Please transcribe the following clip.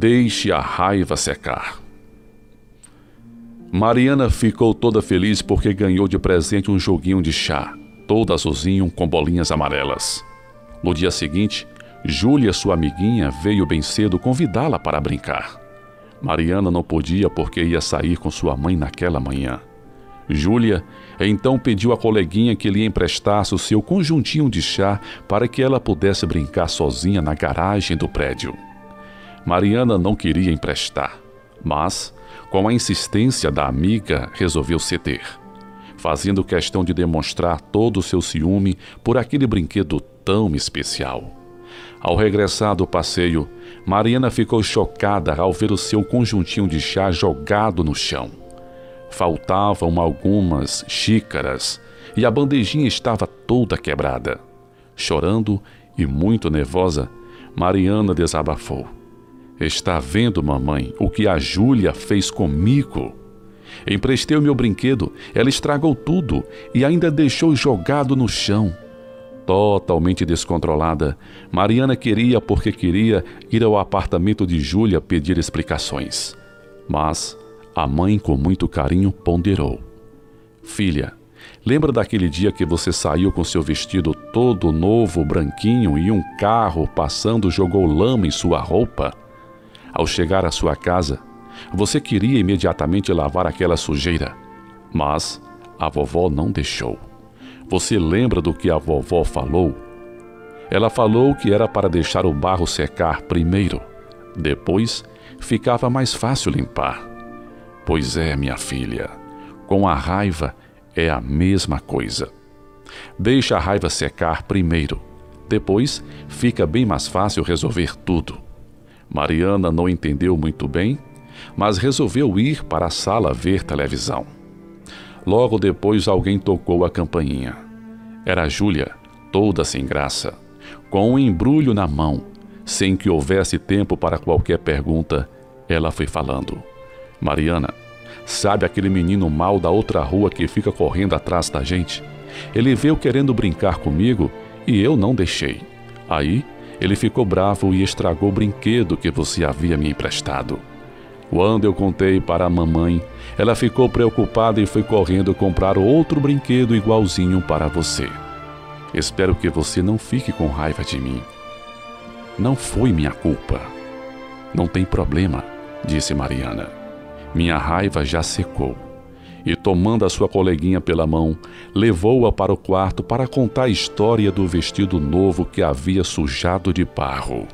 Deixe a raiva secar. Mariana ficou toda feliz porque ganhou de presente um joguinho de chá, todo azulzinho com bolinhas amarelas. No dia seguinte, Júlia, sua amiguinha, veio bem cedo convidá-la para brincar. Mariana não podia porque ia sair com sua mãe naquela manhã. Júlia então pediu à coleguinha que lhe emprestasse o seu conjuntinho de chá para que ela pudesse brincar sozinha na garagem do prédio. Mariana não queria emprestar, mas, com a insistência da amiga, resolveu ceder, fazendo questão de demonstrar todo o seu ciúme por aquele brinquedo tão especial. Ao regressar do passeio, Mariana ficou chocada ao ver o seu conjuntinho de chá jogado no chão. Faltavam algumas xícaras e a bandejinha estava toda quebrada. Chorando e muito nervosa, Mariana desabafou. Está vendo, mamãe, o que a Júlia fez comigo? Emprestei o meu brinquedo, ela estragou tudo e ainda deixou jogado no chão. Totalmente descontrolada, Mariana queria porque queria ir ao apartamento de Júlia pedir explicações. Mas a mãe, com muito carinho, ponderou: Filha, lembra daquele dia que você saiu com seu vestido todo novo, branquinho, e um carro passando jogou lama em sua roupa? Ao chegar à sua casa, você queria imediatamente lavar aquela sujeira, mas a vovó não deixou. Você lembra do que a vovó falou? Ela falou que era para deixar o barro secar primeiro, depois ficava mais fácil limpar. Pois é, minha filha, com a raiva é a mesma coisa. Deixa a raiva secar primeiro, depois fica bem mais fácil resolver tudo. Mariana não entendeu muito bem, mas resolveu ir para a sala ver televisão. Logo depois alguém tocou a campainha. Era Júlia, toda sem graça, com um embrulho na mão, sem que houvesse tempo para qualquer pergunta, ela foi falando. Mariana, sabe aquele menino mal da outra rua que fica correndo atrás da gente? Ele veio querendo brincar comigo e eu não deixei. Aí ele ficou bravo e estragou o brinquedo que você havia me emprestado. Quando eu contei para a mamãe, ela ficou preocupada e foi correndo comprar outro brinquedo igualzinho para você. Espero que você não fique com raiva de mim. Não foi minha culpa. Não tem problema, disse Mariana. Minha raiva já secou. E tomando a sua coleguinha pela mão, levou-a para o quarto para contar a história do vestido novo que havia sujado de barro.